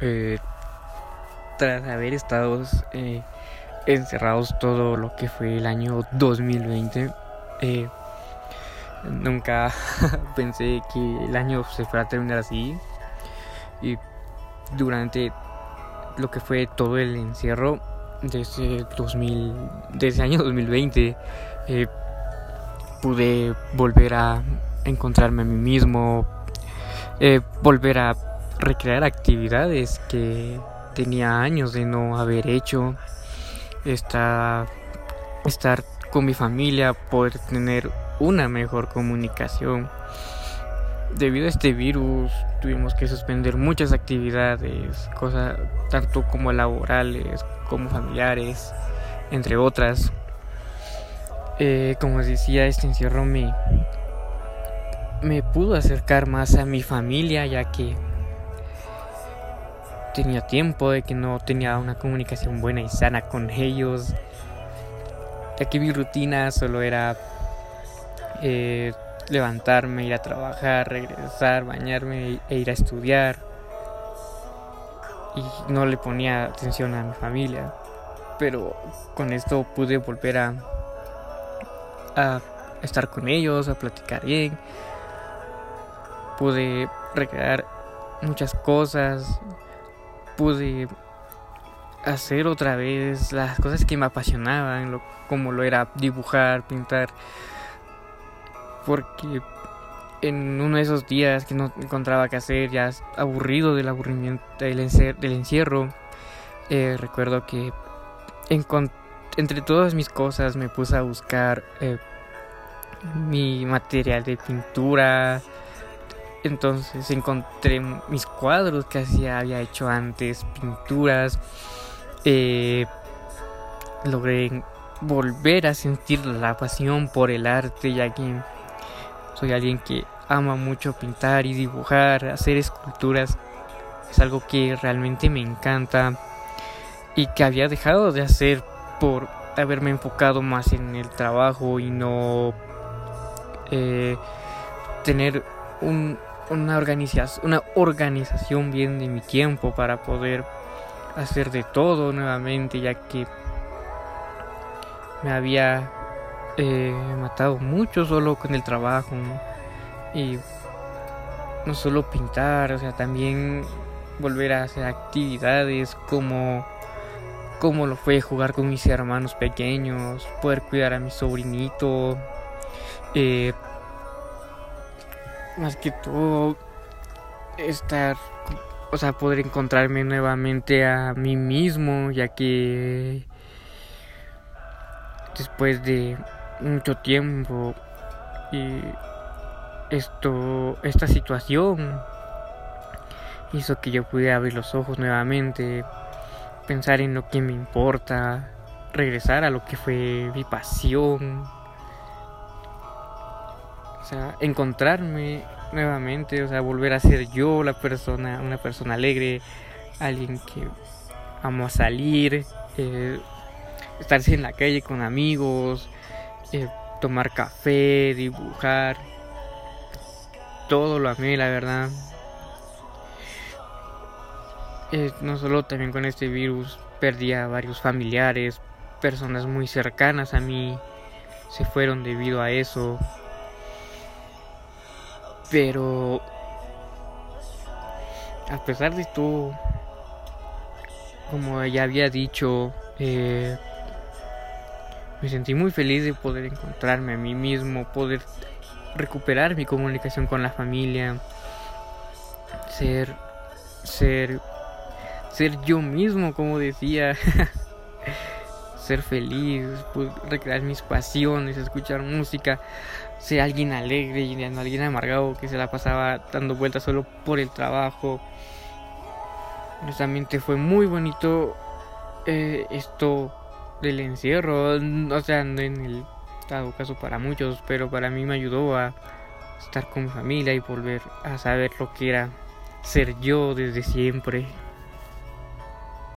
eh, tras haber estado eh, encerrados todo lo que fue el año 2020, eh, nunca pensé que el año se fuera a terminar así. Y durante lo que fue todo el encierro desde 2000, desde el año 2020, eh, pude volver a encontrarme a mí mismo, eh, volver a recrear actividades que tenía años de no haber hecho, estar, estar con mi familia, poder tener una mejor comunicación. Debido a este virus tuvimos que suspender muchas actividades, cosas tanto como laborales como familiares, entre otras. Eh, como decía, este encierro me, me pudo acercar más a mi familia ya que tenía tiempo de que no tenía una comunicación buena y sana con ellos ya que mi rutina solo era eh, levantarme, ir a trabajar, regresar, bañarme e ir a estudiar. Y no le ponía atención a mi familia. Pero con esto pude volver a, a estar con ellos, a platicar bien. Pude recrear muchas cosas. Pude hacer otra vez las cosas que me apasionaban, como lo era dibujar, pintar porque en uno de esos días que no encontraba qué hacer, ya aburrido del aburrimiento del, encierro, eh, recuerdo que entre todas mis cosas me puse a buscar eh, mi material de pintura. Entonces encontré mis cuadros que hacía, había hecho antes, pinturas. Eh, logré volver a sentir la pasión por el arte, ya que soy alguien que ama mucho pintar y dibujar, hacer esculturas. Es algo que realmente me encanta y que había dejado de hacer por haberme enfocado más en el trabajo y no eh, tener una, organización, una organización bien de mi tiempo para poder hacer de todo nuevamente ya que me había he matado mucho solo con el trabajo. Y no solo pintar, o sea, también volver a hacer actividades como como lo fue jugar con mis hermanos pequeños, poder cuidar a mi sobrinito, eh, más que todo estar, o sea, poder encontrarme nuevamente a mí mismo, ya que después de mucho tiempo y esto esta situación hizo que yo pudiera abrir los ojos nuevamente pensar en lo que me importa regresar a lo que fue mi pasión sea encontrarme nuevamente o sea volver a ser yo la persona una persona alegre alguien que amo a salir eh, estarse en la calle con amigos eh, tomar café, dibujar. Todo lo amé, la verdad. Eh, no solo también con este virus perdí a varios familiares, personas muy cercanas a mí se fueron debido a eso. Pero a pesar de todo, como ya había dicho, eh, me sentí muy feliz de poder encontrarme a mí mismo, poder recuperar mi comunicación con la familia, ser, ser, ser yo mismo, como decía, ser feliz, recrear mis pasiones, escuchar música, ser alguien alegre y no alguien amargado que se la pasaba dando vueltas solo por el trabajo. Honestamente fue muy bonito eh, esto del encierro, o sea, en el dado caso para muchos, pero para mí me ayudó a estar con mi familia y volver a saber lo que era ser yo desde siempre.